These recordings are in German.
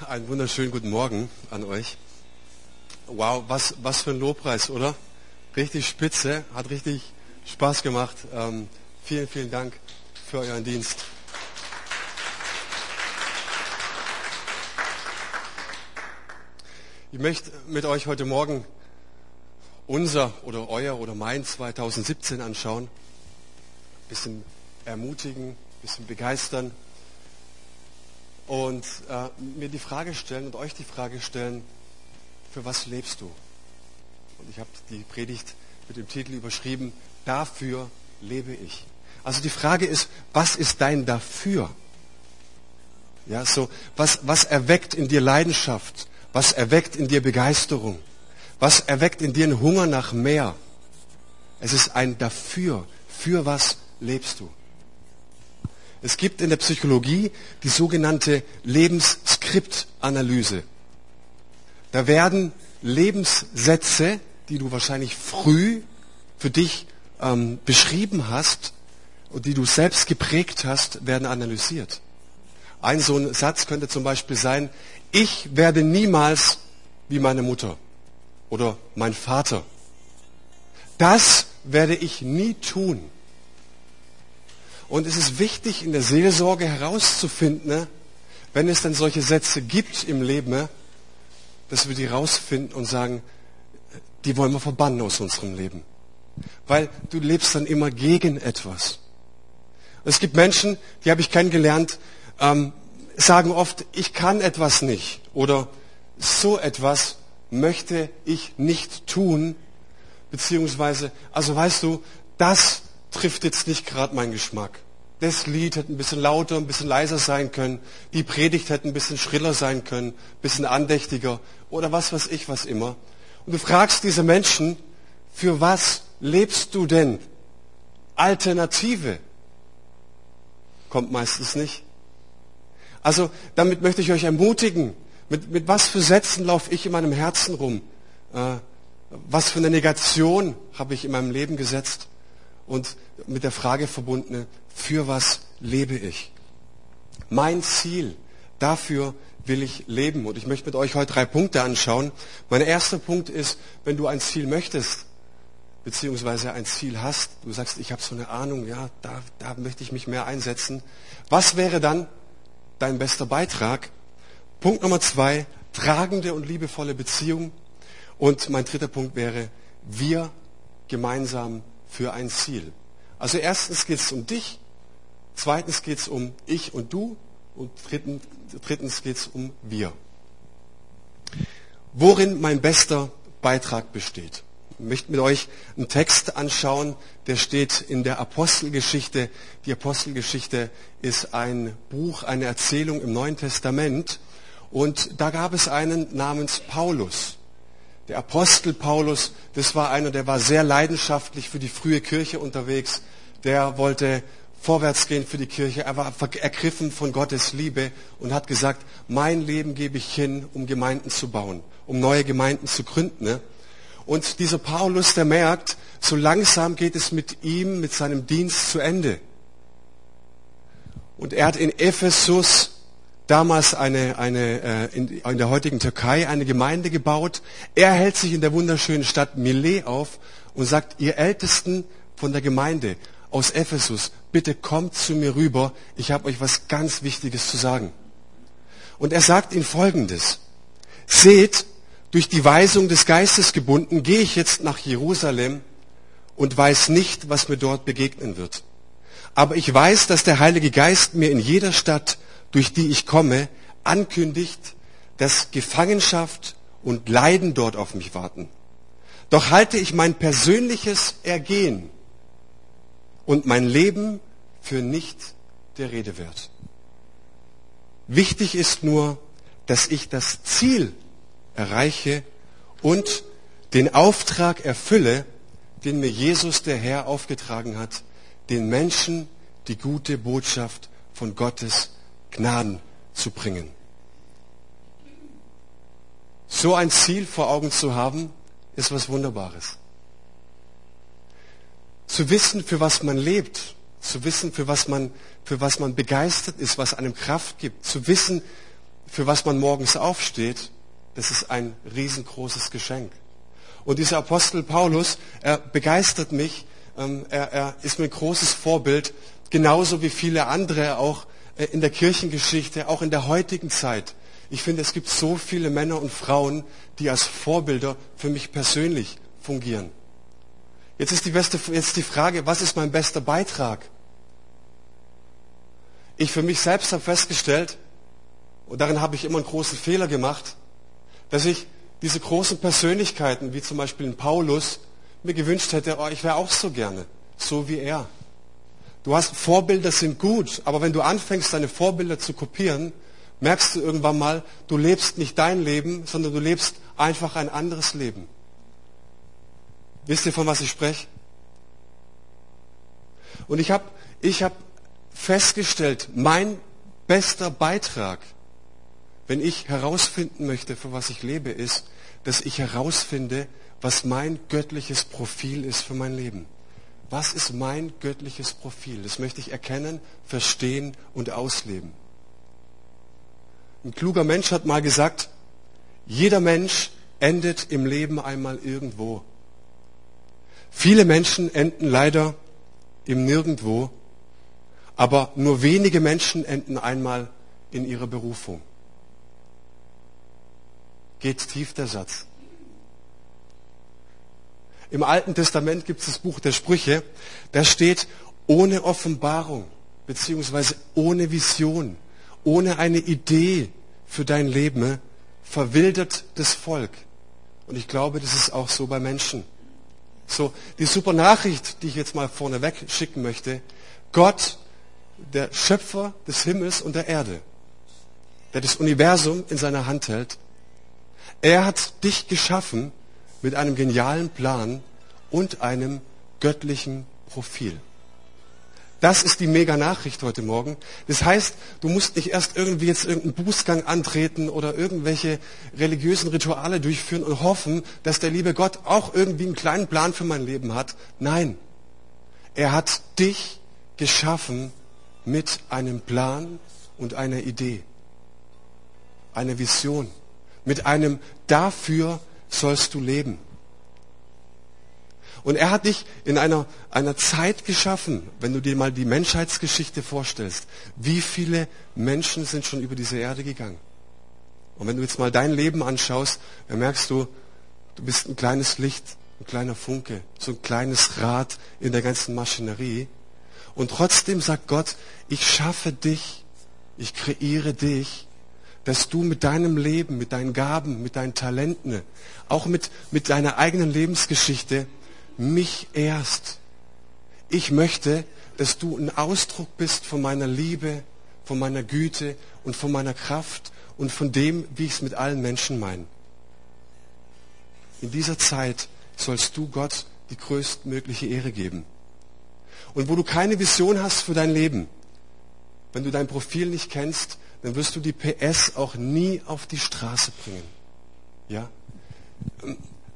Einen wunderschönen guten Morgen an euch. Wow, was, was für ein Lobpreis, oder? Richtig spitze, hat richtig Spaß gemacht. Ähm, vielen, vielen Dank für euren Dienst. Ich möchte mit euch heute Morgen unser oder euer oder mein 2017 anschauen. Ein bisschen ermutigen, ein bisschen begeistern und äh, mir die Frage stellen und euch die Frage stellen, für was lebst du? Und ich habe die Predigt mit dem Titel überschrieben, dafür lebe ich. Also die Frage ist, was ist dein dafür? Ja, so, was, was erweckt in dir Leidenschaft? Was erweckt in dir Begeisterung? Was erweckt in dir einen Hunger nach mehr? Es ist ein dafür. Für was lebst du? Es gibt in der Psychologie die sogenannte Lebensskriptanalyse. Da werden Lebenssätze, die du wahrscheinlich früh für dich ähm, beschrieben hast und die du selbst geprägt hast, werden analysiert. Ein so ein Satz könnte zum Beispiel sein, ich werde niemals wie meine Mutter oder mein Vater. Das werde ich nie tun. Und es ist wichtig, in der Seelsorge herauszufinden, ne, wenn es denn solche Sätze gibt im Leben, ne, dass wir die rausfinden und sagen, die wollen wir verbannen aus unserem Leben. Weil du lebst dann immer gegen etwas. Es gibt Menschen, die habe ich kennengelernt, ähm, sagen oft, ich kann etwas nicht oder so etwas möchte ich nicht tun, beziehungsweise, also weißt du, das trifft jetzt nicht gerade meinen Geschmack. Das Lied hätte ein bisschen lauter, ein bisschen leiser sein können. Die Predigt hätte ein bisschen schriller sein können, ein bisschen andächtiger oder was weiß ich, was immer. Und du fragst diese Menschen, für was lebst du denn? Alternative kommt meistens nicht. Also damit möchte ich euch ermutigen. Mit, mit was für Sätzen laufe ich in meinem Herzen rum? Äh, was für eine Negation habe ich in meinem Leben gesetzt? Und mit der Frage verbundene, für was lebe ich? Mein Ziel, dafür will ich leben. Und ich möchte mit euch heute drei Punkte anschauen. Mein erster Punkt ist, wenn du ein Ziel möchtest, beziehungsweise ein Ziel hast, du sagst, ich habe so eine Ahnung, ja, da, da möchte ich mich mehr einsetzen. Was wäre dann dein bester Beitrag? Punkt Nummer zwei, tragende und liebevolle Beziehung. Und mein dritter Punkt wäre, wir gemeinsam für ein Ziel. Also erstens geht es um dich, zweitens geht es um ich und du und drittens, drittens geht es um wir. Worin mein bester Beitrag besteht. Ich möchte mit euch einen Text anschauen, der steht in der Apostelgeschichte. Die Apostelgeschichte ist ein Buch, eine Erzählung im Neuen Testament. Und da gab es einen namens Paulus. Der Apostel Paulus, das war einer, der war sehr leidenschaftlich für die frühe Kirche unterwegs. Der wollte vorwärts gehen für die Kirche. Er war ergriffen von Gottes Liebe und hat gesagt, mein Leben gebe ich hin, um Gemeinden zu bauen, um neue Gemeinden zu gründen. Ne? Und dieser Paulus, der merkt, so langsam geht es mit ihm, mit seinem Dienst zu Ende. Und er hat in Ephesus damals eine, eine, äh, in, der heutigen Türkei eine Gemeinde gebaut. Er hält sich in der wunderschönen Stadt Milet auf und sagt, ihr Ältesten von der Gemeinde aus Ephesus, bitte kommt zu mir rüber, ich habe euch was ganz Wichtiges zu sagen. Und er sagt ihnen Folgendes. Seht, durch die Weisung des Geistes gebunden, gehe ich jetzt nach Jerusalem und weiß nicht, was mir dort begegnen wird. Aber ich weiß, dass der Heilige Geist mir in jeder Stadt durch die ich komme, ankündigt, dass Gefangenschaft und Leiden dort auf mich warten. Doch halte ich mein persönliches Ergehen und mein Leben für nicht der Rede wert. Wichtig ist nur, dass ich das Ziel erreiche und den Auftrag erfülle, den mir Jesus der Herr aufgetragen hat, den Menschen die gute Botschaft von Gottes Gnaden zu bringen. So ein Ziel vor Augen zu haben, ist was Wunderbares. Zu wissen, für was man lebt, zu wissen, für was man, für was man begeistert ist, was einem Kraft gibt, zu wissen, für was man morgens aufsteht, das ist ein riesengroßes Geschenk. Und dieser Apostel Paulus, er begeistert mich, ähm, er, er ist mir ein großes Vorbild, genauso wie viele andere auch in der Kirchengeschichte, auch in der heutigen Zeit. Ich finde, es gibt so viele Männer und Frauen, die als Vorbilder für mich persönlich fungieren. Jetzt ist die, beste, jetzt die Frage, was ist mein bester Beitrag? Ich für mich selbst habe festgestellt, und darin habe ich immer einen großen Fehler gemacht, dass ich diese großen Persönlichkeiten, wie zum Beispiel Paulus, mir gewünscht hätte, oh, ich wäre auch so gerne, so wie er. Du hast Vorbilder sind gut, aber wenn du anfängst, deine Vorbilder zu kopieren, merkst du irgendwann mal, du lebst nicht dein Leben, sondern du lebst einfach ein anderes Leben. Wisst ihr, von was ich spreche? Und ich habe ich hab festgestellt, mein bester Beitrag, wenn ich herausfinden möchte, für was ich lebe, ist, dass ich herausfinde, was mein göttliches Profil ist für mein Leben. Was ist mein göttliches Profil? Das möchte ich erkennen, verstehen und ausleben. Ein kluger Mensch hat mal gesagt, jeder Mensch endet im Leben einmal irgendwo. Viele Menschen enden leider im Nirgendwo, aber nur wenige Menschen enden einmal in ihrer Berufung. Geht tief der Satz. Im Alten Testament gibt es das Buch der Sprüche, da steht, ohne Offenbarung beziehungsweise ohne Vision, ohne eine Idee für dein Leben, verwildert das Volk. Und ich glaube, das ist auch so bei Menschen. So, die super Nachricht, die ich jetzt mal vorneweg schicken möchte, Gott, der Schöpfer des Himmels und der Erde, der das Universum in seiner Hand hält, er hat dich geschaffen mit einem genialen Plan und einem göttlichen Profil. Das ist die mega Nachricht heute Morgen. Das heißt, du musst nicht erst irgendwie jetzt irgendeinen Bußgang antreten oder irgendwelche religiösen Rituale durchführen und hoffen, dass der liebe Gott auch irgendwie einen kleinen Plan für mein Leben hat. Nein, er hat dich geschaffen mit einem Plan und einer Idee, einer Vision, mit einem dafür sollst du leben. Und er hat dich in einer, einer Zeit geschaffen, wenn du dir mal die Menschheitsgeschichte vorstellst. Wie viele Menschen sind schon über diese Erde gegangen? Und wenn du jetzt mal dein Leben anschaust, dann merkst du, du bist ein kleines Licht, ein kleiner Funke, so ein kleines Rad in der ganzen Maschinerie. Und trotzdem sagt Gott, ich schaffe dich, ich kreiere dich, dass du mit deinem Leben, mit deinen Gaben, mit deinen Talenten, auch mit, mit deiner eigenen Lebensgeschichte mich erst. Ich möchte, dass du ein Ausdruck bist von meiner Liebe, von meiner Güte und von meiner Kraft und von dem, wie ich es mit allen Menschen meine. In dieser Zeit sollst du Gott die größtmögliche Ehre geben. Und wo du keine Vision hast für dein Leben, wenn du dein Profil nicht kennst, dann wirst du die PS auch nie auf die Straße bringen. Ja?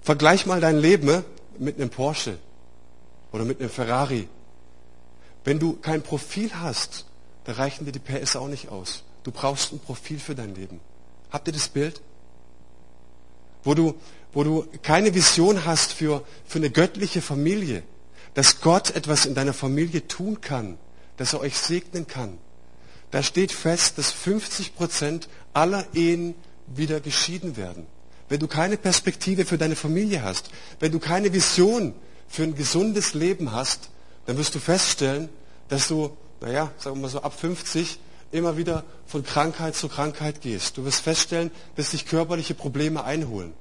Vergleich mal dein Leben mit einem Porsche oder mit einem Ferrari. Wenn du kein Profil hast, da reichen dir die PS auch nicht aus. Du brauchst ein Profil für dein Leben. Habt ihr das Bild? Wo du, wo du keine Vision hast für, für eine göttliche Familie, dass Gott etwas in deiner Familie tun kann, dass er euch segnen kann. Da steht fest, dass 50 Prozent aller Ehen wieder geschieden werden wenn du keine Perspektive für deine Familie hast, wenn du keine Vision für ein gesundes Leben hast, dann wirst du feststellen, dass du, naja, sagen wir mal so ab 50 immer wieder von Krankheit zu Krankheit gehst. Du wirst feststellen, dass dich körperliche Probleme einholen.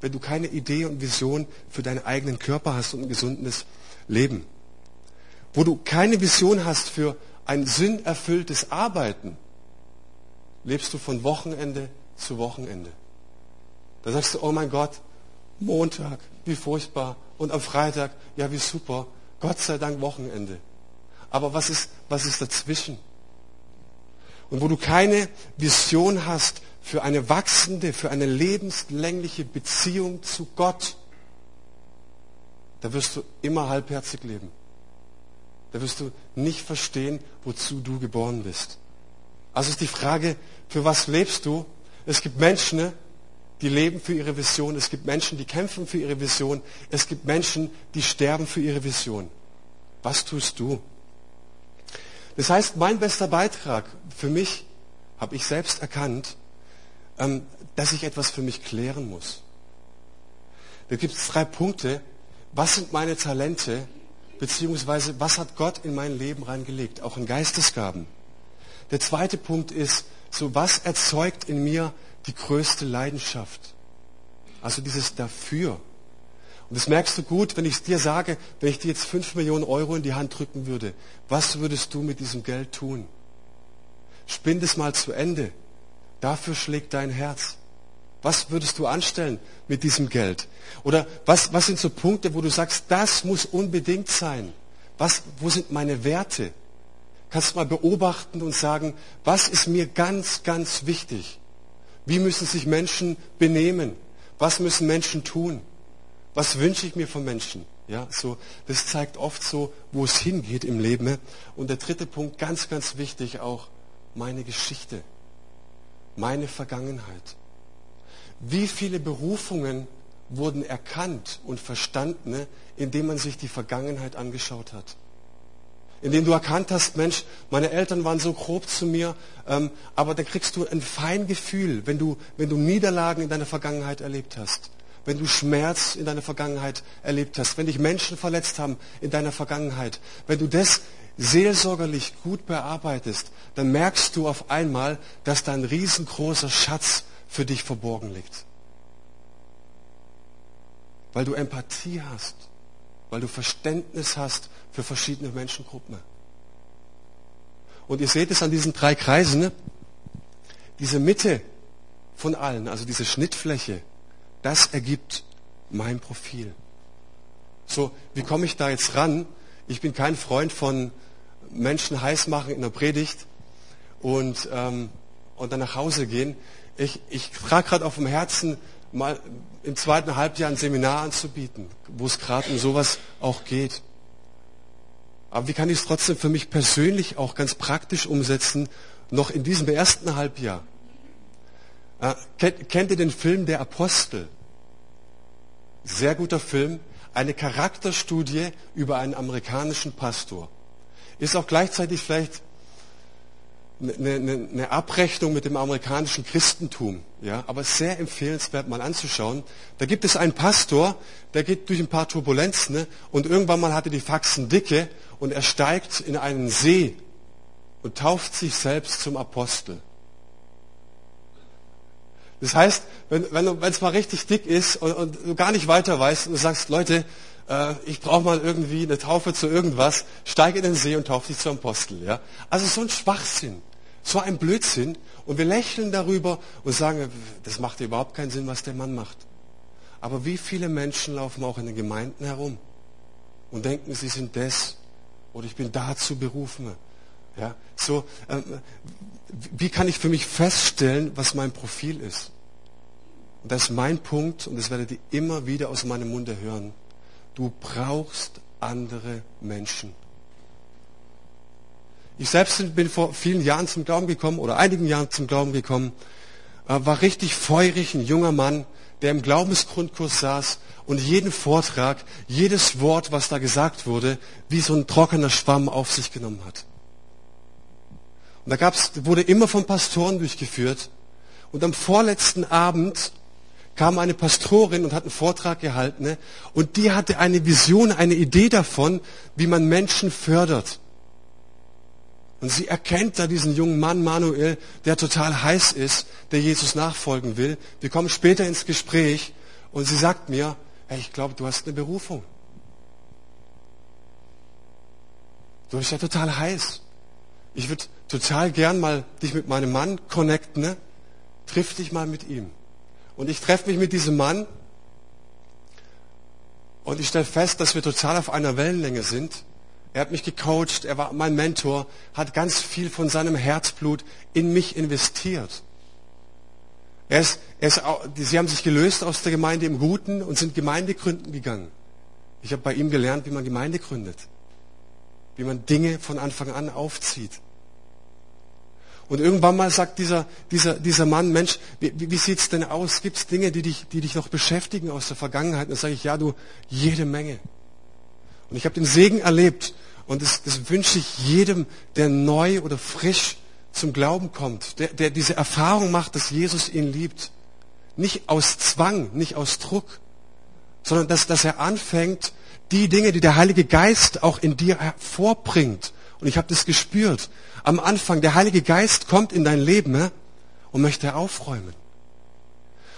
Wenn du keine Idee und Vision für deinen eigenen Körper hast und ein gesundes Leben. Wo du keine Vision hast für ein sinnerfülltes Arbeiten, lebst du von Wochenende zu Wochenende. Da sagst du, oh mein Gott, Montag, wie furchtbar. Und am Freitag, ja, wie super. Gott sei Dank Wochenende. Aber was ist, was ist dazwischen? Und wo du keine Vision hast für eine wachsende, für eine lebenslängliche Beziehung zu Gott, da wirst du immer halbherzig leben. Da wirst du nicht verstehen, wozu du geboren bist. Also ist die Frage, für was lebst du? Es gibt Menschen, die leben für ihre Vision. Es gibt Menschen, die kämpfen für ihre Vision. Es gibt Menschen, die sterben für ihre Vision. Was tust du? Das heißt, mein bester Beitrag für mich, habe ich selbst erkannt, ähm, dass ich etwas für mich klären muss. Da gibt es drei Punkte. Was sind meine Talente? Beziehungsweise was hat Gott in mein Leben reingelegt? Auch in Geistesgaben. Der zweite Punkt ist, so was erzeugt in mir die größte Leidenschaft? Also dieses dafür. Und das merkst du gut, wenn ich dir sage, wenn ich dir jetzt fünf Millionen Euro in die Hand drücken würde, was würdest du mit diesem Geld tun? Spinn es mal zu Ende. Dafür schlägt dein Herz. Was würdest du anstellen mit diesem Geld? Oder was, was sind so Punkte, wo du sagst, das muss unbedingt sein? Was, wo sind meine Werte? Kannst du mal beobachten und sagen, was ist mir ganz, ganz wichtig? Wie müssen sich Menschen benehmen? Was müssen Menschen tun? Was wünsche ich mir von Menschen? Ja, so, das zeigt oft so, wo es hingeht im Leben. Und der dritte Punkt, ganz, ganz wichtig auch, meine Geschichte, meine Vergangenheit. Wie viele Berufungen wurden erkannt und verstanden, indem man sich die Vergangenheit angeschaut hat? Indem du erkannt hast, Mensch, meine Eltern waren so grob zu mir, ähm, aber dann kriegst du ein Feingefühl, wenn du, wenn du Niederlagen in deiner Vergangenheit erlebt hast, wenn du Schmerz in deiner Vergangenheit erlebt hast, wenn dich Menschen verletzt haben in deiner Vergangenheit, wenn du das seelsorgerlich gut bearbeitest, dann merkst du auf einmal, dass da ein riesengroßer Schatz für dich verborgen liegt. Weil du Empathie hast, weil du Verständnis hast für verschiedene Menschengruppen. Und ihr seht es an diesen drei Kreisen, ne? diese Mitte von allen, also diese Schnittfläche, das ergibt mein Profil. So, wie komme ich da jetzt ran? Ich bin kein Freund von Menschen heiß machen in der Predigt und, ähm, und dann nach Hause gehen ich, ich trage gerade auf dem Herzen, mal im zweiten Halbjahr ein Seminar anzubieten, wo es gerade um sowas auch geht. Aber wie kann ich es trotzdem für mich persönlich auch ganz praktisch umsetzen, noch in diesem ersten Halbjahr? Äh, kennt, kennt ihr den Film Der Apostel? Sehr guter Film. Eine Charakterstudie über einen amerikanischen Pastor. Ist auch gleichzeitig vielleicht eine, eine, eine Abrechnung mit dem amerikanischen Christentum, ja, aber sehr empfehlenswert mal anzuschauen. Da gibt es einen Pastor, der geht durch ein paar Turbulenzen ne, und irgendwann mal hatte die Faxen dicke und er steigt in einen See und tauft sich selbst zum Apostel. Das heißt, wenn wenn es mal richtig dick ist und, und, du gar nicht weiter weißt und du sagst, Leute, äh, ich brauche mal irgendwie eine Taufe zu irgendwas, steige in den See und taufe dich zum Apostel. Ja? Also so ein Schwachsinn. So ein Blödsinn. Und wir lächeln darüber und sagen, das macht überhaupt keinen Sinn, was der Mann macht. Aber wie viele Menschen laufen auch in den Gemeinden herum und denken, sie sind das oder ich bin dazu berufen. Ja, so, ähm, wie kann ich für mich feststellen, was mein Profil ist? Und das ist mein Punkt und das werdet ihr immer wieder aus meinem Munde hören. Du brauchst andere Menschen. Ich selbst bin vor vielen Jahren zum Glauben gekommen oder einigen Jahren zum Glauben gekommen, äh, war richtig feurig, ein junger Mann, der im Glaubensgrundkurs saß und jeden Vortrag, jedes Wort, was da gesagt wurde, wie so ein trockener Schwamm auf sich genommen hat. Und da gab's, wurde immer von Pastoren durchgeführt. Und am vorletzten Abend kam eine Pastorin und hat einen Vortrag gehalten. Ne? Und die hatte eine Vision, eine Idee davon, wie man Menschen fördert. Und sie erkennt da diesen jungen Mann Manuel, der total heiß ist, der Jesus nachfolgen will. Wir kommen später ins Gespräch und sie sagt mir, hey, ich glaube, du hast eine Berufung. Du bist ja total heiß. Ich würde total gern mal dich mit meinem Mann connecten. Ne? Triff dich mal mit ihm. Und ich treffe mich mit diesem Mann und ich stelle fest, dass wir total auf einer Wellenlänge sind. Er hat mich gecoacht, er war mein Mentor, hat ganz viel von seinem Herzblut in mich investiert. Er ist, er ist, sie haben sich gelöst aus der Gemeinde im Guten und sind Gemeindegründen gegangen. Ich habe bei ihm gelernt, wie man Gemeinde gründet, wie man Dinge von Anfang an aufzieht. Und irgendwann mal sagt dieser, dieser, dieser Mann, Mensch, wie, wie sieht's denn aus? Gibt's Dinge, die dich, die dich noch beschäftigen aus der Vergangenheit? Und dann sage ich, ja, du, jede Menge. Und ich habe den Segen erlebt. Und das, das wünsche ich jedem, der neu oder frisch zum Glauben kommt, der, der diese Erfahrung macht, dass Jesus ihn liebt. Nicht aus Zwang, nicht aus Druck, sondern dass, dass er anfängt, die Dinge, die der Heilige Geist auch in dir hervorbringt. Und ich habe das gespürt. Am Anfang, der Heilige Geist kommt in dein Leben ne, und möchte aufräumen.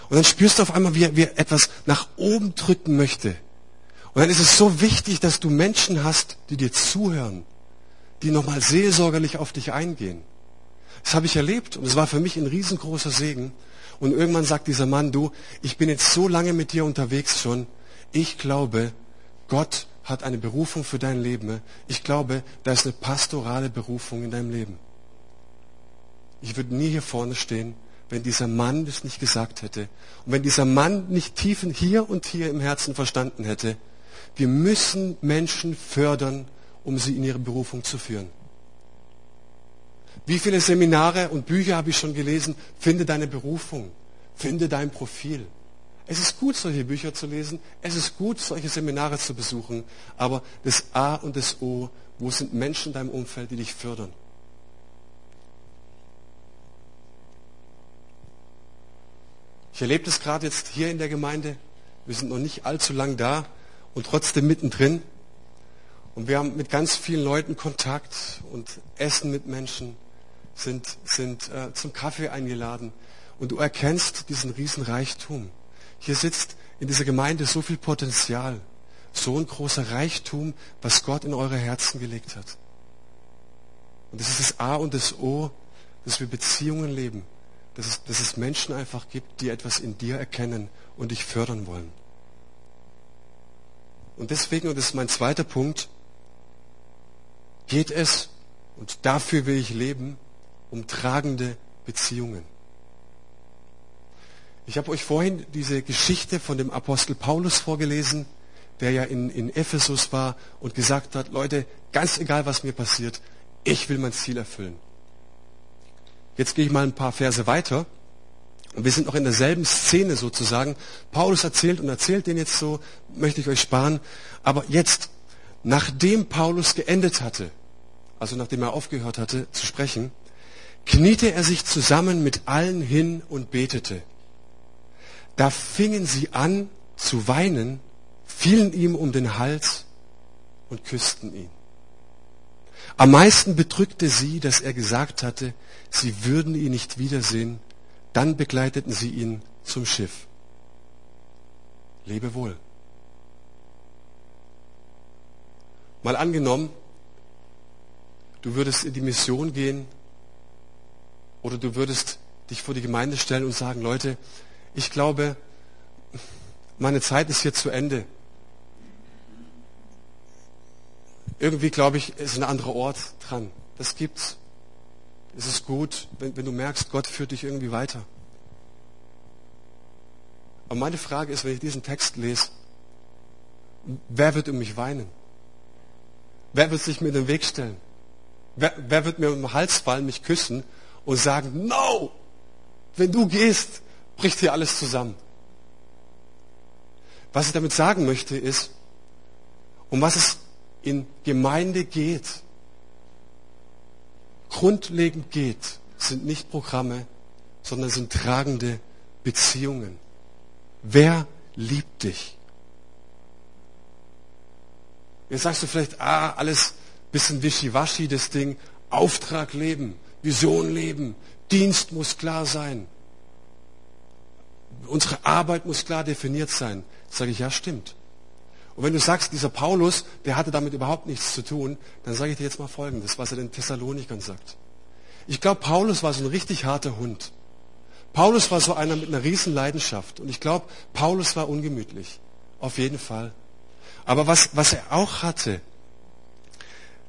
Und dann spürst du auf einmal, wie er, wie er etwas nach oben drücken möchte. Und dann ist es so wichtig, dass du Menschen hast, die dir zuhören, die nochmal seelsorgerlich auf dich eingehen. Das habe ich erlebt und es war für mich ein riesengroßer Segen. Und irgendwann sagt dieser Mann, du, ich bin jetzt so lange mit dir unterwegs schon, ich glaube, Gott hat eine Berufung für dein Leben. Ich glaube, da ist eine pastorale Berufung in deinem Leben. Ich würde nie hier vorne stehen, wenn dieser Mann das nicht gesagt hätte. Und wenn dieser Mann nicht tiefen hier und hier im Herzen verstanden hätte, wir müssen Menschen fördern, um sie in ihre Berufung zu führen. Wie viele Seminare und Bücher habe ich schon gelesen? Finde deine Berufung. Finde dein Profil. Es ist gut, solche Bücher zu lesen. Es ist gut, solche Seminare zu besuchen. Aber das A und das O, wo sind Menschen in deinem Umfeld, die dich fördern? Ich erlebe das gerade jetzt hier in der Gemeinde. Wir sind noch nicht allzu lang da und trotzdem mittendrin. Und wir haben mit ganz vielen Leuten Kontakt und essen mit Menschen, sind, sind äh, zum Kaffee eingeladen. Und du erkennst diesen riesen Reichtum. Hier sitzt in dieser Gemeinde so viel Potenzial, so ein großer Reichtum, was Gott in eure Herzen gelegt hat. Und das ist das A und das O, dass wir Beziehungen leben, dass es, dass es Menschen einfach gibt, die etwas in dir erkennen und dich fördern wollen. Und deswegen, und das ist mein zweiter Punkt, geht es, und dafür will ich leben, um tragende Beziehungen. Ich habe euch vorhin diese Geschichte von dem Apostel Paulus vorgelesen, der ja in, in Ephesus war und gesagt hat, Leute, ganz egal was mir passiert, ich will mein Ziel erfüllen. Jetzt gehe ich mal ein paar Verse weiter. Und wir sind noch in derselben Szene sozusagen. Paulus erzählt und erzählt den jetzt so, möchte ich euch sparen. Aber jetzt, nachdem Paulus geendet hatte, also nachdem er aufgehört hatte zu sprechen, kniete er sich zusammen mit allen hin und betete. Da fingen sie an zu weinen, fielen ihm um den Hals und küssten ihn. Am meisten bedrückte sie, dass er gesagt hatte, sie würden ihn nicht wiedersehen. Dann begleiteten sie ihn zum Schiff. Lebe wohl. Mal angenommen, du würdest in die Mission gehen oder du würdest dich vor die Gemeinde stellen und sagen, Leute, ich glaube, meine Zeit ist hier zu Ende. Irgendwie glaube ich, ist ein anderer Ort dran. Das gibt's. Es ist gut, wenn, wenn du merkst, Gott führt dich irgendwie weiter. Aber meine Frage ist, wenn ich diesen Text lese, wer wird um mich weinen? Wer wird sich mir in den Weg stellen? Wer, wer wird mir um den Hals fallen, mich küssen und sagen, no, wenn du gehst, bricht hier alles zusammen. Was ich damit sagen möchte ist, um was es in Gemeinde geht, grundlegend geht, sind nicht Programme, sondern sind tragende Beziehungen. Wer liebt dich? Jetzt sagst du vielleicht, ah, alles bisschen wischiwaschi, das Ding, Auftrag leben, Vision leben, Dienst muss klar sein. Unsere Arbeit muss klar definiert sein. Sage ich, ja, stimmt. Und wenn du sagst, dieser Paulus, der hatte damit überhaupt nichts zu tun, dann sage ich dir jetzt mal Folgendes, was er den Thessalonikern sagt. Ich glaube, Paulus war so ein richtig harter Hund. Paulus war so einer mit einer riesen Leidenschaft. Und ich glaube, Paulus war ungemütlich. Auf jeden Fall. Aber was, was er auch hatte,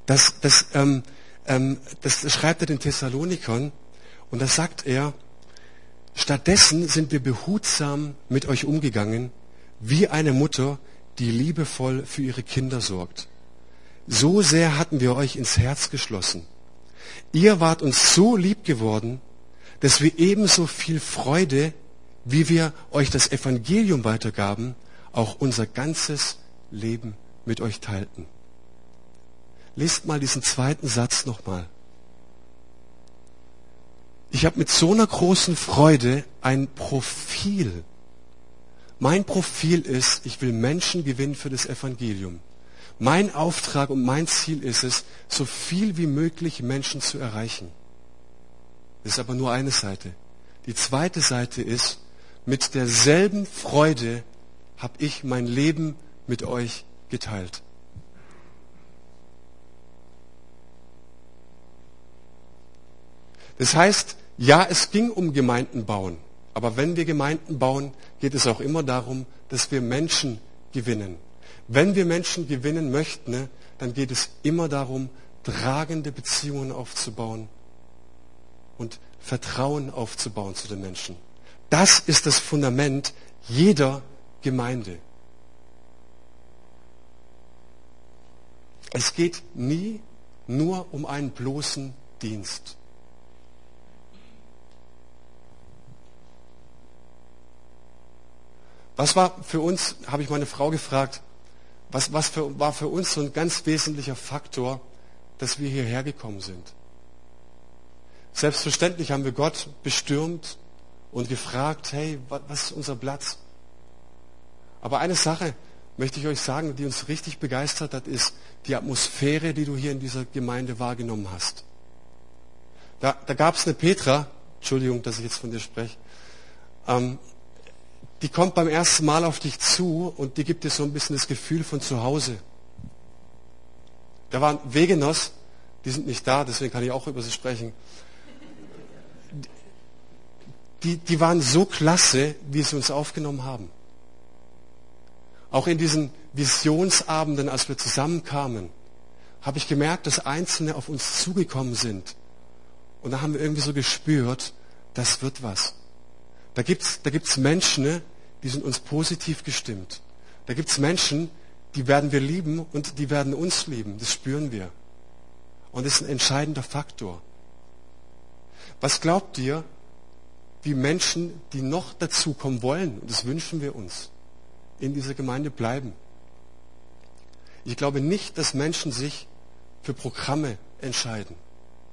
das, das, ähm, ähm, das schreibt er den Thessalonikern. Und da sagt er, Stattdessen sind wir behutsam mit euch umgegangen, wie eine Mutter, die liebevoll für ihre Kinder sorgt. So sehr hatten wir euch ins Herz geschlossen. ihr wart uns so lieb geworden, dass wir ebenso viel Freude, wie wir euch das Evangelium weitergaben, auch unser ganzes Leben mit euch teilten. Lest mal diesen zweiten Satz nochmal. Ich habe mit so einer großen Freude ein Profil. Mein Profil ist, ich will Menschen gewinnen für das Evangelium. Mein Auftrag und mein Ziel ist es, so viel wie möglich Menschen zu erreichen. Das ist aber nur eine Seite. Die zweite Seite ist, mit derselben Freude habe ich mein Leben mit euch geteilt. Das heißt, ja, es ging um Gemeinden bauen. Aber wenn wir Gemeinden bauen, geht es auch immer darum, dass wir Menschen gewinnen. Wenn wir Menschen gewinnen möchten, ne, dann geht es immer darum, tragende Beziehungen aufzubauen und Vertrauen aufzubauen zu den Menschen. Das ist das Fundament jeder Gemeinde. Es geht nie nur um einen bloßen Dienst. Was war für uns, habe ich meine Frau gefragt, was, was für, war für uns so ein ganz wesentlicher Faktor, dass wir hierher gekommen sind? Selbstverständlich haben wir Gott bestürmt und gefragt, hey, was ist unser Platz? Aber eine Sache möchte ich euch sagen, die uns richtig begeistert hat, ist die Atmosphäre, die du hier in dieser Gemeinde wahrgenommen hast. Da, da gab es eine Petra, Entschuldigung, dass ich jetzt von dir spreche, ähm, die kommt beim ersten Mal auf dich zu und die gibt dir so ein bisschen das Gefühl von zu Hause. Da waren Wegenos, die sind nicht da, deswegen kann ich auch über sie sprechen. Die, die waren so klasse, wie sie uns aufgenommen haben. Auch in diesen Visionsabenden, als wir zusammenkamen, habe ich gemerkt, dass Einzelne auf uns zugekommen sind. Und da haben wir irgendwie so gespürt, das wird was. Da gibt's, da gibt's Menschen, ne, die sind uns positiv gestimmt. Da gibt's Menschen, die werden wir lieben und die werden uns lieben. Das spüren wir. Und das ist ein entscheidender Faktor. Was glaubt ihr, wie Menschen, die noch dazukommen wollen, und das wünschen wir uns, in dieser Gemeinde bleiben? Ich glaube nicht, dass Menschen sich für Programme entscheiden,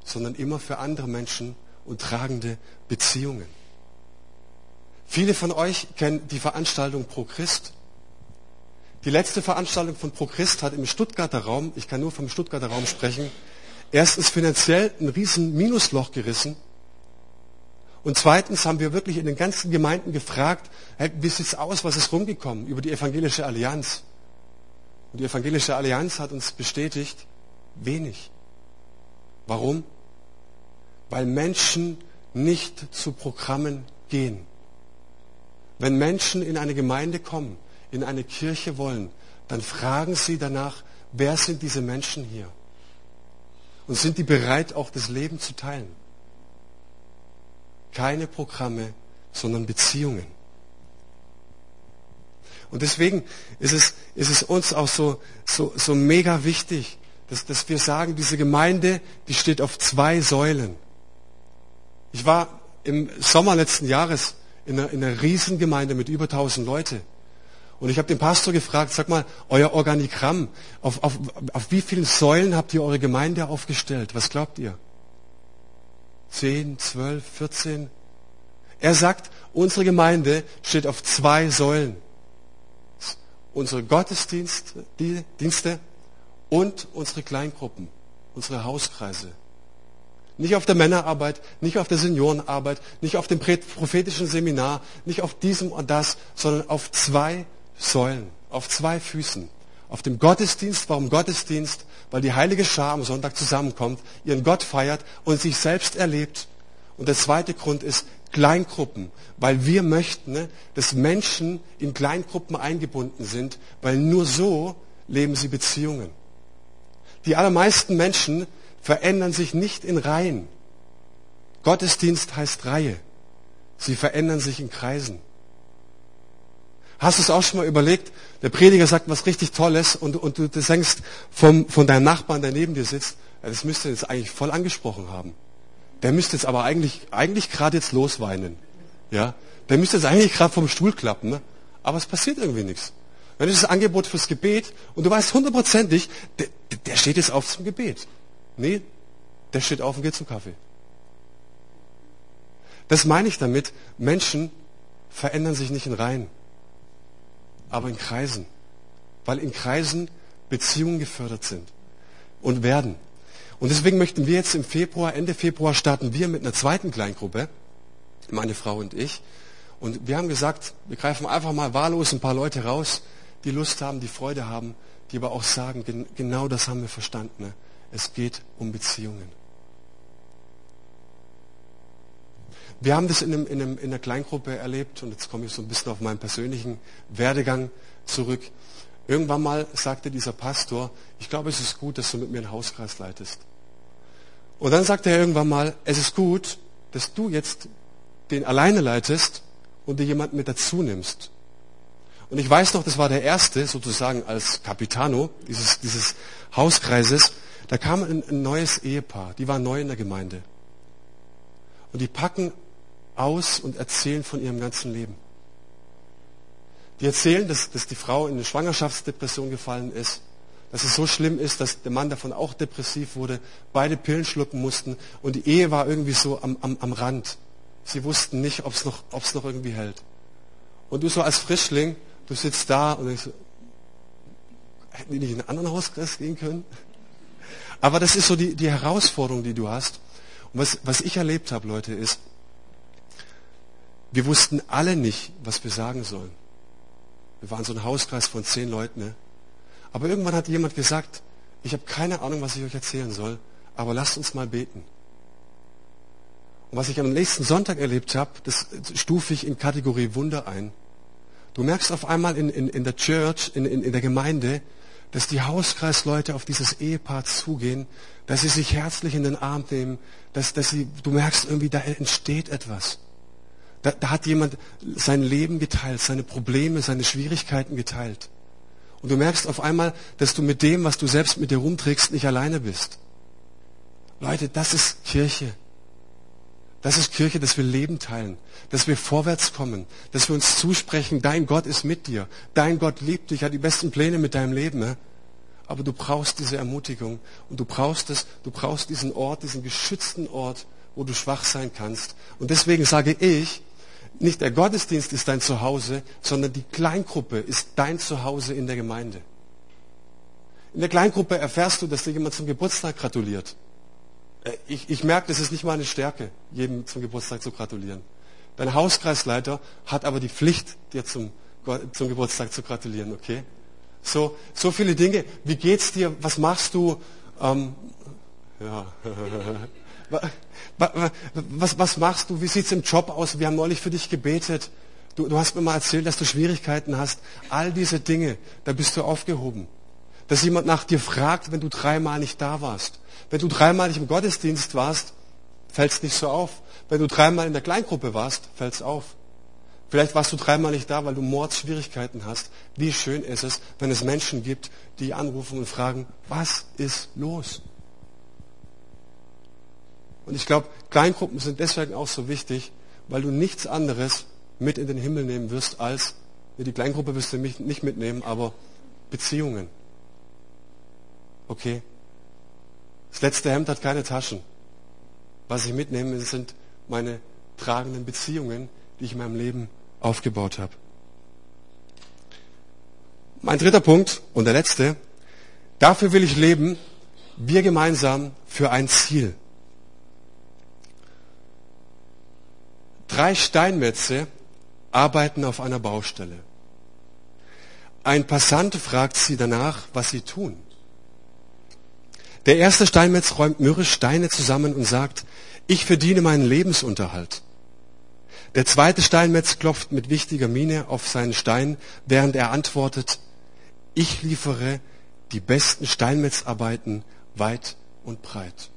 sondern immer für andere Menschen und tragende Beziehungen. Viele von euch kennen die Veranstaltung Pro Christ. Die letzte Veranstaltung von Pro Christ hat im Stuttgarter Raum, ich kann nur vom Stuttgarter Raum sprechen, erstens finanziell ein riesen Minusloch gerissen. Und zweitens haben wir wirklich in den ganzen Gemeinden gefragt, hey, wie sieht's aus, was ist rumgekommen über die evangelische Allianz? Und die evangelische Allianz hat uns bestätigt, wenig. Warum? Weil Menschen nicht zu Programmen gehen. Wenn Menschen in eine Gemeinde kommen, in eine Kirche wollen, dann fragen sie danach, wer sind diese Menschen hier? Und sind die bereit, auch das Leben zu teilen? Keine Programme, sondern Beziehungen. Und deswegen ist es, ist es uns auch so, so, so mega wichtig, dass, dass wir sagen, diese Gemeinde, die steht auf zwei Säulen. Ich war im Sommer letzten Jahres in einer, in einer Riesengemeinde mit über 1000 Leute. Und ich habe den Pastor gefragt, sag mal, euer Organigramm, auf, auf, auf wie vielen Säulen habt ihr eure Gemeinde aufgestellt? Was glaubt ihr? Zehn, zwölf, vierzehn? Er sagt, unsere Gemeinde steht auf zwei Säulen. Unsere Gottesdienste und unsere Kleingruppen, unsere Hauskreise. Nicht auf der Männerarbeit, nicht auf der Seniorenarbeit, nicht auf dem prophetischen Seminar, nicht auf diesem und das, sondern auf zwei Säulen, auf zwei Füßen. Auf dem Gottesdienst, warum Gottesdienst? Weil die heilige Schar am Sonntag zusammenkommt, ihren Gott feiert und sich selbst erlebt. Und der zweite Grund ist Kleingruppen, weil wir möchten, ne, dass Menschen in Kleingruppen eingebunden sind, weil nur so leben sie Beziehungen. Die allermeisten Menschen verändern sich nicht in Reihen. Gottesdienst heißt Reihe. Sie verändern sich in Kreisen. Hast du es auch schon mal überlegt? Der Prediger sagt was richtig Tolles und, und du denkst vom, von deinem Nachbarn, der neben dir sitzt, das müsste jetzt eigentlich voll angesprochen haben. Der müsste jetzt aber eigentlich, eigentlich gerade jetzt losweinen. Ja, der müsste jetzt eigentlich gerade vom Stuhl klappen. Ne? Aber es passiert irgendwie nichts. Wenn es das Angebot fürs Gebet und du weißt hundertprozentig, der, der steht jetzt auf zum Gebet. Nee, der steht auf und geht zum Kaffee. Das meine ich damit. Menschen verändern sich nicht in Reihen, aber in Kreisen. Weil in Kreisen Beziehungen gefördert sind und werden. Und deswegen möchten wir jetzt im Februar, Ende Februar starten wir mit einer zweiten Kleingruppe, meine Frau und ich. Und wir haben gesagt, wir greifen einfach mal wahllos ein paar Leute raus, die Lust haben, die Freude haben, die aber auch sagen, genau das haben wir verstanden. Ne? Es geht um Beziehungen. Wir haben das in, einem, in, einem, in einer Kleingruppe erlebt und jetzt komme ich so ein bisschen auf meinen persönlichen Werdegang zurück. Irgendwann mal sagte dieser Pastor, ich glaube, es ist gut, dass du mit mir einen Hauskreis leitest. Und dann sagte er irgendwann mal, es ist gut, dass du jetzt den alleine leitest und dir jemanden mit dazu nimmst. Und ich weiß noch, das war der erste, sozusagen als Capitano dieses, dieses Hauskreises. Da kam ein, ein neues Ehepaar, die waren neu in der Gemeinde. Und die packen aus und erzählen von ihrem ganzen Leben. Die erzählen, dass, dass die Frau in eine Schwangerschaftsdepression gefallen ist, dass es so schlimm ist, dass der Mann davon auch depressiv wurde, beide Pillen schlucken mussten und die Ehe war irgendwie so am, am, am Rand. Sie wussten nicht, ob es noch, noch irgendwie hält. Und du so als Frischling, du sitzt da und denkst, hätten die nicht in einen anderen Hauskreis gehen können? Aber das ist so die, die Herausforderung, die du hast. Und was, was ich erlebt habe, Leute, ist, wir wussten alle nicht, was wir sagen sollen. Wir waren so ein Hauskreis von zehn Leuten. Ne? Aber irgendwann hat jemand gesagt, ich habe keine Ahnung, was ich euch erzählen soll, aber lasst uns mal beten. Und was ich am nächsten Sonntag erlebt habe, das stufe ich in Kategorie Wunder ein. Du merkst auf einmal in, in, in der Church, in, in, in der Gemeinde, dass die Hauskreisleute auf dieses Ehepaar zugehen, dass sie sich herzlich in den Arm nehmen, dass, dass sie, du merkst irgendwie, da entsteht etwas. Da, da hat jemand sein Leben geteilt, seine Probleme, seine Schwierigkeiten geteilt. Und du merkst auf einmal, dass du mit dem, was du selbst mit dir rumträgst, nicht alleine bist. Leute, das ist Kirche. Das ist Kirche, dass wir Leben teilen, dass wir vorwärts kommen, dass wir uns zusprechen, dein Gott ist mit dir, dein Gott liebt dich, hat die besten Pläne mit deinem Leben. Ne? Aber du brauchst diese Ermutigung und du brauchst es, du brauchst diesen Ort, diesen geschützten Ort, wo du schwach sein kannst. Und deswegen sage ich, nicht der Gottesdienst ist dein Zuhause, sondern die Kleingruppe ist dein Zuhause in der Gemeinde. In der Kleingruppe erfährst du, dass dir jemand zum Geburtstag gratuliert. Äh, ich, ich merke, das ist nicht meine Stärke, jedem zum Geburtstag zu gratulieren. Dein Hauskreisleiter hat aber die Pflicht, dir zum, zum Geburtstag zu gratulieren, okay? So, so viele Dinge. Wie geht's dir? Was machst du? Ähm, ja. was, was machst du? Wie sieht es im Job aus? Wir haben neulich für dich gebetet. Du, du hast mir mal erzählt, dass du Schwierigkeiten hast. All diese Dinge, da bist du aufgehoben. Dass jemand nach dir fragt, wenn du dreimal nicht da warst. Wenn du dreimal nicht im Gottesdienst warst, fällt es nicht so auf. Wenn du dreimal in der Kleingruppe warst, fällt es auf. Vielleicht warst du dreimal nicht da, weil du Mordsschwierigkeiten hast. Wie schön ist es, wenn es Menschen gibt, die anrufen und fragen, was ist los? Und ich glaube, Kleingruppen sind deswegen auch so wichtig, weil du nichts anderes mit in den Himmel nehmen wirst als, die Kleingruppe wirst du nicht mitnehmen, aber Beziehungen. Okay? Das letzte Hemd hat keine Taschen. Was ich mitnehme, sind meine tragenden Beziehungen, die ich in meinem Leben aufgebaut habe. Mein dritter Punkt und der letzte. Dafür will ich leben, wir gemeinsam für ein Ziel. Drei Steinmetze arbeiten auf einer Baustelle. Ein Passant fragt sie danach, was sie tun. Der erste Steinmetz räumt mürrisch Steine zusammen und sagt, ich verdiene meinen Lebensunterhalt. Der zweite Steinmetz klopft mit wichtiger Miene auf seinen Stein, während er antwortet, ich liefere die besten Steinmetzarbeiten weit und breit.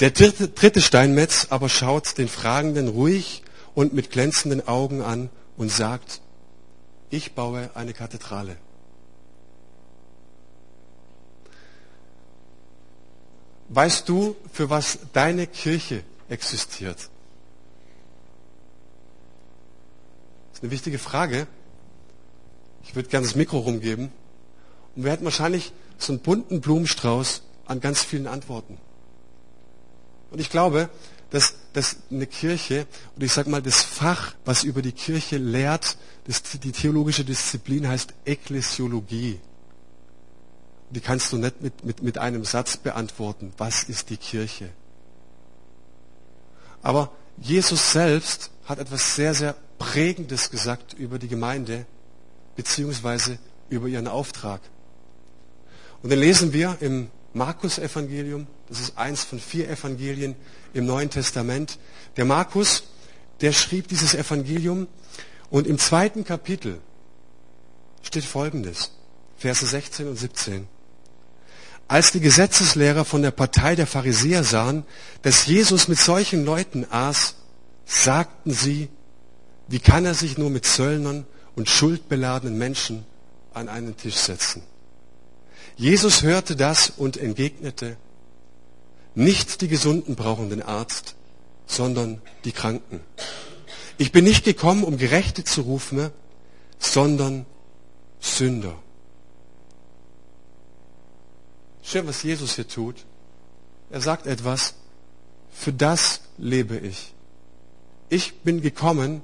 Der dritte, dritte Steinmetz aber schaut den Fragenden ruhig und mit glänzenden Augen an und sagt, ich baue eine Kathedrale. Weißt du, für was deine Kirche existiert? Das ist eine wichtige Frage. Ich würde gerne das Mikro rumgeben. Und wir hätten wahrscheinlich so einen bunten Blumenstrauß an ganz vielen Antworten. Und ich glaube, dass, dass eine Kirche, und ich sage mal, das Fach, was über die Kirche lehrt, das, die theologische Disziplin heißt Ekklesiologie. Die kannst du nicht mit, mit, mit einem Satz beantworten. Was ist die Kirche? Aber Jesus selbst hat etwas sehr, sehr Prägendes gesagt über die Gemeinde, beziehungsweise über ihren Auftrag. Und den lesen wir im Markus-Evangelium. Das ist eins von vier Evangelien im Neuen Testament. Der Markus, der schrieb dieses Evangelium und im zweiten Kapitel steht Folgendes, Verse 16 und 17. Als die Gesetzeslehrer von der Partei der Pharisäer sahen, dass Jesus mit solchen Leuten aß, sagten sie, wie kann er sich nur mit Zöllnern und schuldbeladenen Menschen an einen Tisch setzen? Jesus hörte das und entgegnete, nicht die Gesunden brauchen den Arzt, sondern die Kranken. Ich bin nicht gekommen, um Gerechte zu rufen, sondern Sünder. Schön, was Jesus hier tut. Er sagt etwas, für das lebe ich. Ich bin gekommen,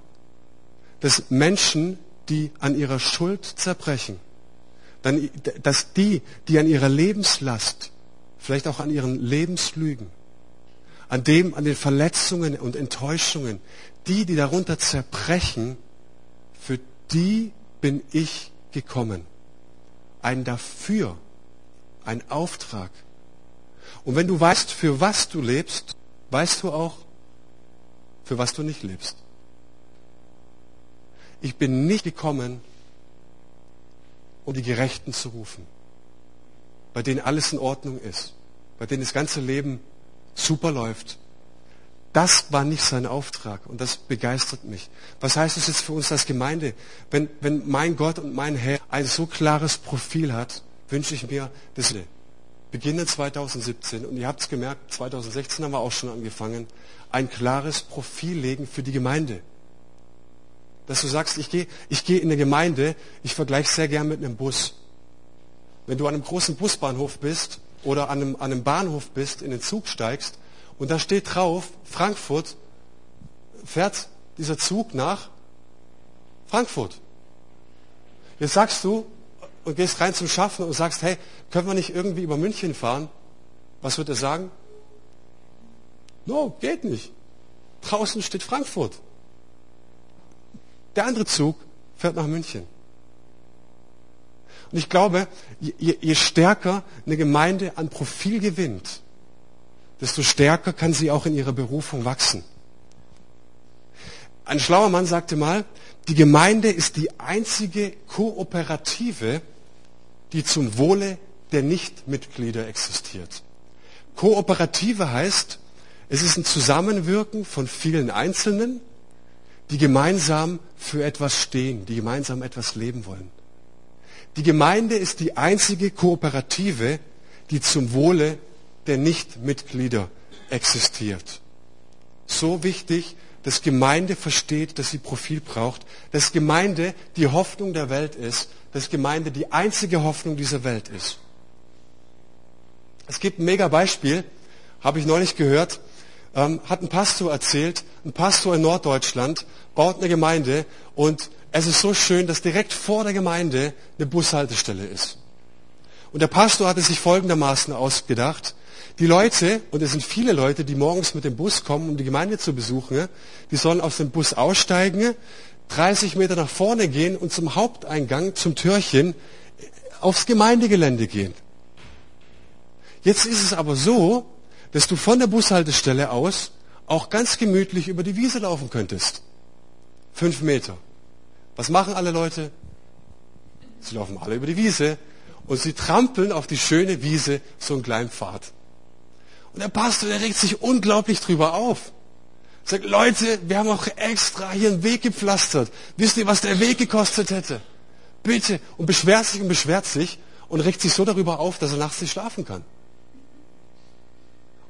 dass Menschen, die an ihrer Schuld zerbrechen, dass die, die an ihrer Lebenslast, vielleicht auch an ihren Lebenslügen, an dem, an den Verletzungen und Enttäuschungen, die, die darunter zerbrechen, für die bin ich gekommen. Ein dafür ein Auftrag. Und wenn du weißt, für was du lebst, weißt du auch, für was du nicht lebst. Ich bin nicht gekommen, um die Gerechten zu rufen, bei denen alles in Ordnung ist, bei denen das ganze Leben super läuft. Das war nicht sein Auftrag und das begeistert mich. Was heißt es jetzt für uns als Gemeinde? Wenn, wenn mein Gott und mein Herr ein so klares Profil hat, wünsche ich mir, wir beginnen 2017, und ihr habt es gemerkt, 2016 haben wir auch schon angefangen, ein klares Profil legen für die Gemeinde. Dass du sagst, ich gehe ich geh in eine Gemeinde, ich vergleiche sehr gern mit einem Bus. Wenn du an einem großen Busbahnhof bist oder an einem, an einem Bahnhof bist, in den Zug steigst und da steht drauf, Frankfurt, fährt dieser Zug nach Frankfurt. Jetzt sagst du, und gehst rein zum Schaffen und sagst, hey, können wir nicht irgendwie über München fahren? Was wird er sagen? No, geht nicht. Draußen steht Frankfurt. Der andere Zug fährt nach München. Und ich glaube, je, je stärker eine Gemeinde an Profil gewinnt, desto stärker kann sie auch in ihrer Berufung wachsen. Ein schlauer Mann sagte mal, die Gemeinde ist die einzige Kooperative, die zum Wohle der Nichtmitglieder existiert. Kooperative heißt, es ist ein Zusammenwirken von vielen Einzelnen, die gemeinsam für etwas stehen, die gemeinsam etwas leben wollen. Die Gemeinde ist die einzige Kooperative, die zum Wohle der Nichtmitglieder existiert. So wichtig, dass Gemeinde versteht, dass sie Profil braucht, dass Gemeinde die Hoffnung der Welt ist, dass Gemeinde die einzige Hoffnung dieser Welt ist. Es gibt ein mega Beispiel, habe ich neulich gehört, ähm, hat ein Pastor erzählt, ein Pastor in Norddeutschland baut eine Gemeinde und es ist so schön, dass direkt vor der Gemeinde eine Bushaltestelle ist. Und der Pastor hatte sich folgendermaßen ausgedacht, die Leute, und es sind viele Leute, die morgens mit dem Bus kommen, um die Gemeinde zu besuchen, die sollen aus dem Bus aussteigen, 30 Meter nach vorne gehen und zum Haupteingang, zum Türchen, aufs Gemeindegelände gehen. Jetzt ist es aber so, dass du von der Bushaltestelle aus auch ganz gemütlich über die Wiese laufen könntest. Fünf Meter. Was machen alle Leute? Sie laufen alle über die Wiese und sie trampeln auf die schöne Wiese so einen kleinen Pfad. Und der Pastor, der regt sich unglaublich drüber auf. Sagt, Leute, wir haben auch extra hier einen Weg gepflastert. Wisst ihr, was der Weg gekostet hätte? Bitte. Und beschwert sich und beschwert sich und regt sich so darüber auf, dass er nachts nicht schlafen kann.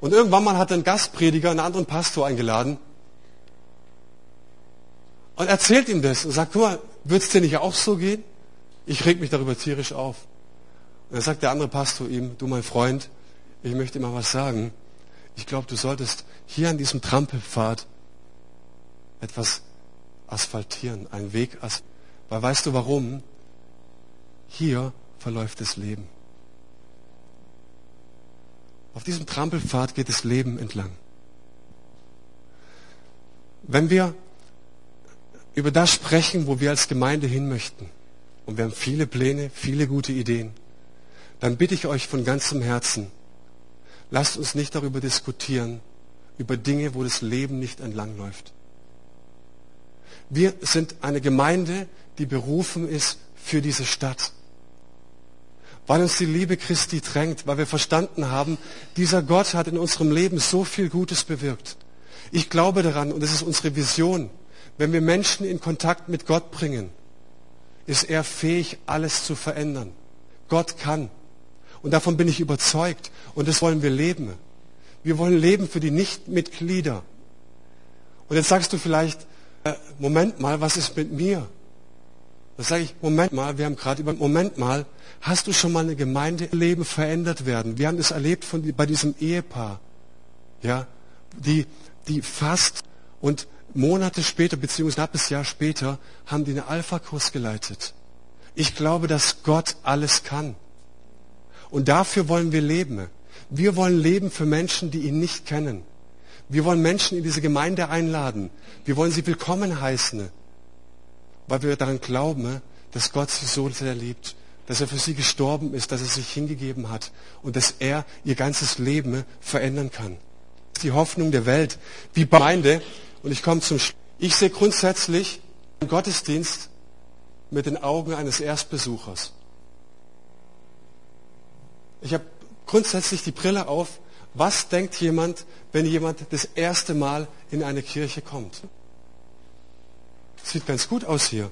Und irgendwann mal hat ein Gastprediger einen anderen Pastor eingeladen und erzählt ihm das und sagt, guck mal, wird es dir nicht auch so gehen? Ich reg mich darüber tierisch auf. Und dann sagt der andere Pastor ihm, du mein Freund, ich möchte immer was sagen. Ich glaube, du solltest hier an diesem Trampelpfad etwas asphaltieren, einen Weg asphaltieren. Weil weißt du warum? Hier verläuft das Leben. Auf diesem Trampelpfad geht das Leben entlang. Wenn wir über das sprechen, wo wir als Gemeinde hin möchten, und wir haben viele Pläne, viele gute Ideen, dann bitte ich euch von ganzem Herzen, lasst uns nicht darüber diskutieren, über Dinge, wo das Leben nicht entlangläuft. Wir sind eine Gemeinde, die berufen ist für diese Stadt. Weil uns die Liebe Christi drängt, weil wir verstanden haben, dieser Gott hat in unserem Leben so viel Gutes bewirkt. Ich glaube daran, und es ist unsere Vision, wenn wir Menschen in Kontakt mit Gott bringen, ist er fähig, alles zu verändern. Gott kann. Und davon bin ich überzeugt. Und das wollen wir leben. Wir wollen leben für die Nichtmitglieder. Und jetzt sagst du vielleicht, äh, Moment mal, was ist mit mir? Da sage ich, Moment mal, wir haben gerade über, Moment mal, hast du schon mal eine Gemeindeleben verändert werden? Wir haben das erlebt von, bei diesem Ehepaar, ja, die, die fast und Monate später, beziehungsweise ein knappes Jahr später, haben die einen Alpha-Kurs geleitet. Ich glaube, dass Gott alles kann. Und dafür wollen wir leben. Wir wollen leben für Menschen, die ihn nicht kennen. Wir wollen Menschen in diese Gemeinde einladen. Wir wollen sie willkommen heißen, weil wir daran glauben, dass Gott sie so sehr liebt, dass er für sie gestorben ist, dass er sich hingegeben hat und dass er ihr ganzes Leben verändern kann. Die Hoffnung der Welt, wie Gemeinde, und ich komme zum Schluss. Ich sehe grundsätzlich den Gottesdienst mit den Augen eines Erstbesuchers. Ich habe grundsätzlich die Brille auf. Was denkt jemand, wenn jemand das erste Mal in eine Kirche kommt? Sieht ganz gut aus hier.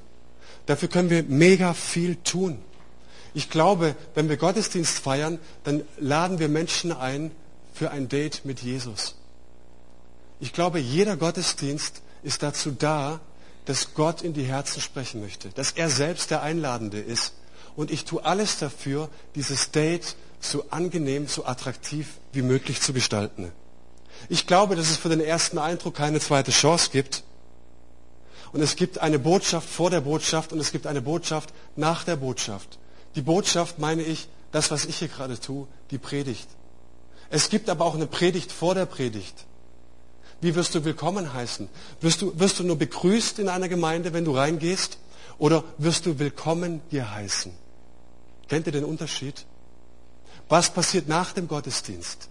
Dafür können wir mega viel tun. Ich glaube, wenn wir Gottesdienst feiern, dann laden wir Menschen ein für ein Date mit Jesus. Ich glaube, jeder Gottesdienst ist dazu da, dass Gott in die Herzen sprechen möchte, dass er selbst der Einladende ist. Und ich tue alles dafür, dieses Date so angenehm, so attraktiv wie möglich zu gestalten. Ich glaube, dass es für den ersten Eindruck keine zweite Chance gibt. Und es gibt eine Botschaft vor der Botschaft und es gibt eine Botschaft nach der Botschaft. Die Botschaft meine ich, das, was ich hier gerade tue, die Predigt. Es gibt aber auch eine Predigt vor der Predigt. Wie wirst du willkommen heißen? Wirst du, wirst du nur begrüßt in einer Gemeinde, wenn du reingehst? Oder wirst du willkommen hier heißen? Kennt ihr den Unterschied? Was passiert nach dem Gottesdienst?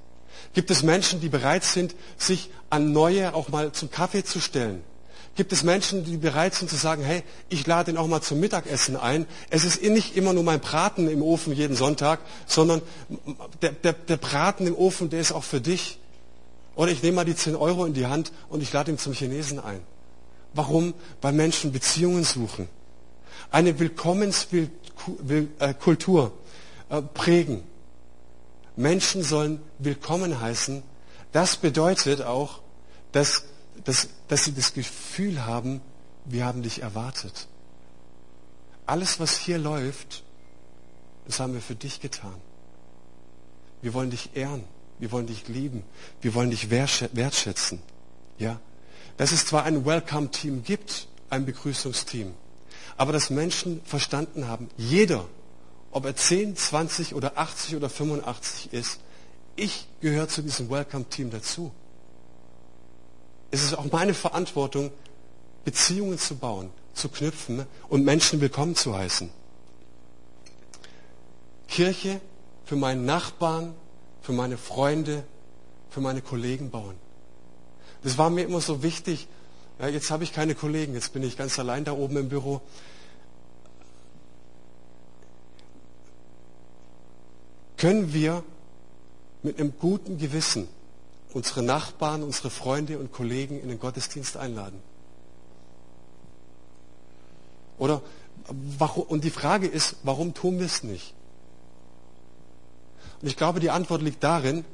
Gibt es Menschen, die bereit sind, sich an Neue auch mal zum Kaffee zu stellen? Gibt es Menschen, die bereit sind zu sagen, hey, ich lade ihn auch mal zum Mittagessen ein. Es ist nicht immer nur mein Braten im Ofen jeden Sonntag, sondern der, der, der Braten im Ofen, der ist auch für dich. Oder ich nehme mal die 10 Euro in die Hand und ich lade ihn zum Chinesen ein. Warum? Weil Menschen Beziehungen suchen. Eine Willkommenskultur äh, prägen. Menschen sollen willkommen heißen. Das bedeutet auch, dass, dass, dass sie das Gefühl haben, wir haben dich erwartet. Alles, was hier läuft, das haben wir für dich getan. Wir wollen dich ehren. Wir wollen dich lieben. Wir wollen dich wertschätzen. Ja? Dass es zwar ein Welcome-Team gibt, ein Begrüßungsteam, aber dass Menschen verstanden haben, jeder, ob er 10, 20 oder 80 oder 85 ist, ich gehöre zu diesem Welcome-Team dazu. Es ist auch meine Verantwortung, Beziehungen zu bauen, zu knüpfen und Menschen willkommen zu heißen. Kirche für meinen Nachbarn, für meine Freunde, für meine Kollegen bauen. Das war mir immer so wichtig. Ja, jetzt habe ich keine Kollegen, jetzt bin ich ganz allein da oben im Büro. Können wir mit einem guten Gewissen unsere Nachbarn, unsere Freunde und Kollegen in den Gottesdienst einladen? Oder und die Frage ist, warum tun wir es nicht? Und ich glaube, die Antwort liegt darin,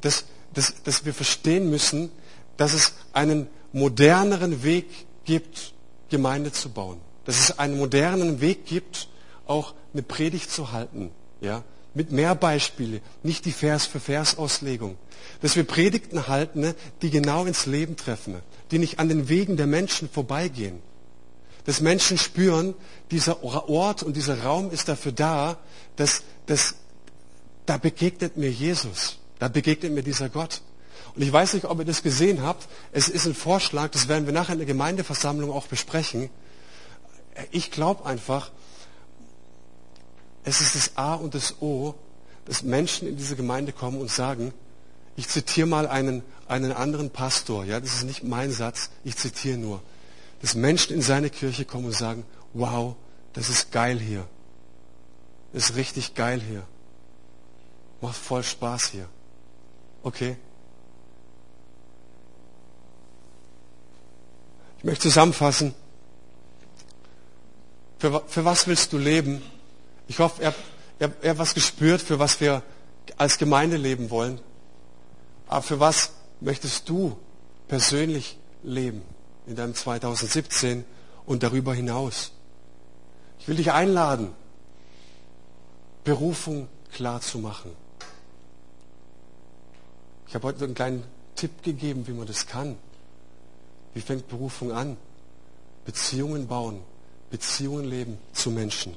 dass dass, dass wir verstehen müssen, dass es einen moderneren Weg gibt, Gemeinde zu bauen. Dass es einen modernen Weg gibt, auch eine Predigt zu halten. Ja? Mit mehr Beispiele, nicht die Vers für Vers Auslegung. Dass wir Predigten halten, ne, die genau ins Leben treffen, die nicht an den Wegen der Menschen vorbeigehen. Dass Menschen spüren, dieser Ort und dieser Raum ist dafür da, dass, dass da begegnet mir Jesus. Da begegnet mir dieser Gott. Und ich weiß nicht, ob ihr das gesehen habt. Es ist ein Vorschlag, das werden wir nachher in der Gemeindeversammlung auch besprechen. Ich glaube einfach, es ist das A und das O, dass Menschen in diese Gemeinde kommen und sagen, ich zitiere mal einen, einen anderen Pastor, ja, das ist nicht mein Satz, ich zitiere nur, dass Menschen in seine Kirche kommen und sagen, wow, das ist geil hier. Das ist richtig geil hier. Macht voll Spaß hier. Okay? Ich möchte zusammenfassen. Für, für was willst du leben? Ich hoffe, ihr, ihr, ihr habt was gespürt, für was wir als Gemeinde leben wollen. Aber für was möchtest du persönlich leben in deinem 2017 und darüber hinaus? Ich will dich einladen, Berufung klar zu machen. Ich habe heute einen kleinen Tipp gegeben, wie man das kann. Wie fängt Berufung an? Beziehungen bauen, Beziehungen leben zu Menschen.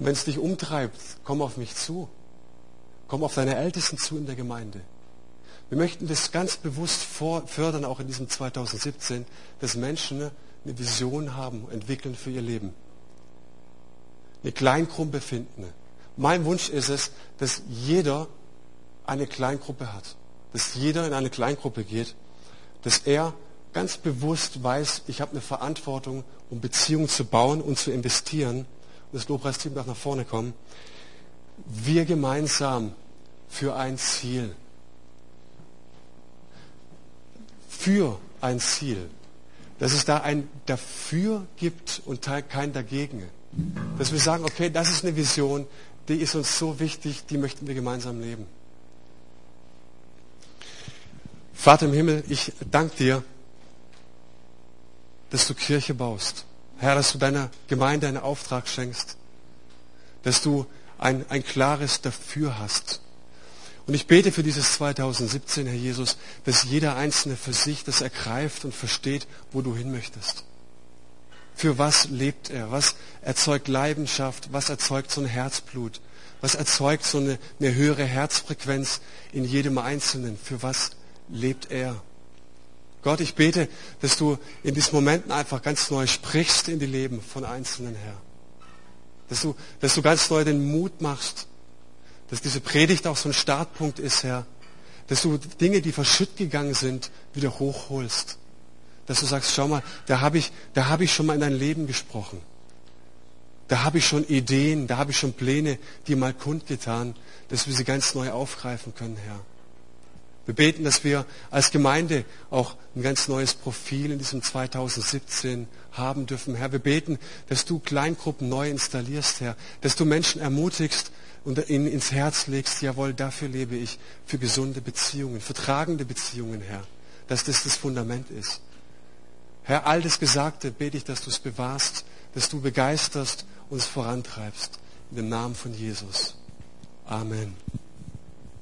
Und wenn es dich umtreibt, komm auf mich zu. Komm auf deine Ältesten zu in der Gemeinde. Wir möchten das ganz bewusst fördern, auch in diesem 2017, dass Menschen eine Vision haben, entwickeln für ihr Leben. Eine Kleingruppe finden. Mein Wunsch ist es, dass jeder eine Kleingruppe hat. Dass jeder in eine Kleingruppe geht dass er ganz bewusst weiß, ich habe eine Verantwortung, um Beziehungen zu bauen und zu investieren. Das Lobpreisteam darf nach vorne kommen. Wir gemeinsam für ein Ziel. Für ein Ziel. Dass es da ein Dafür gibt und kein Dagegen. Dass wir sagen, okay, das ist eine Vision, die ist uns so wichtig, die möchten wir gemeinsam leben. Vater im Himmel, ich danke dir, dass du Kirche baust. Herr, dass du deiner Gemeinde einen Auftrag schenkst. Dass du ein, ein klares Dafür hast. Und ich bete für dieses 2017, Herr Jesus, dass jeder Einzelne für sich das ergreift und versteht, wo du hin möchtest. Für was lebt er? Was erzeugt Leidenschaft? Was erzeugt so ein Herzblut? Was erzeugt so eine, eine höhere Herzfrequenz in jedem Einzelnen? Für was lebt er. Gott, ich bete, dass du in diesen Momenten einfach ganz neu sprichst in die Leben von Einzelnen, Herr. Dass du, dass du ganz neu den Mut machst, dass diese Predigt auch so ein Startpunkt ist, Herr. Dass du Dinge, die verschütt gegangen sind, wieder hochholst. Dass du sagst, schau mal, da habe ich, da habe ich schon mal in dein Leben gesprochen. Da habe ich schon Ideen, da habe ich schon Pläne, die mal kundgetan, dass wir sie ganz neu aufgreifen können, Herr. Wir beten, dass wir als Gemeinde auch ein ganz neues Profil in diesem 2017 haben dürfen. Herr, wir beten, dass du Kleingruppen neu installierst, Herr, dass du Menschen ermutigst und ihnen ins Herz legst, jawohl, dafür lebe ich, für gesunde Beziehungen, für tragende Beziehungen, Herr, dass das das Fundament ist. Herr, all das Gesagte bete ich, dass du es bewahrst, dass du begeisterst und es vorantreibst. In dem Namen von Jesus. Amen.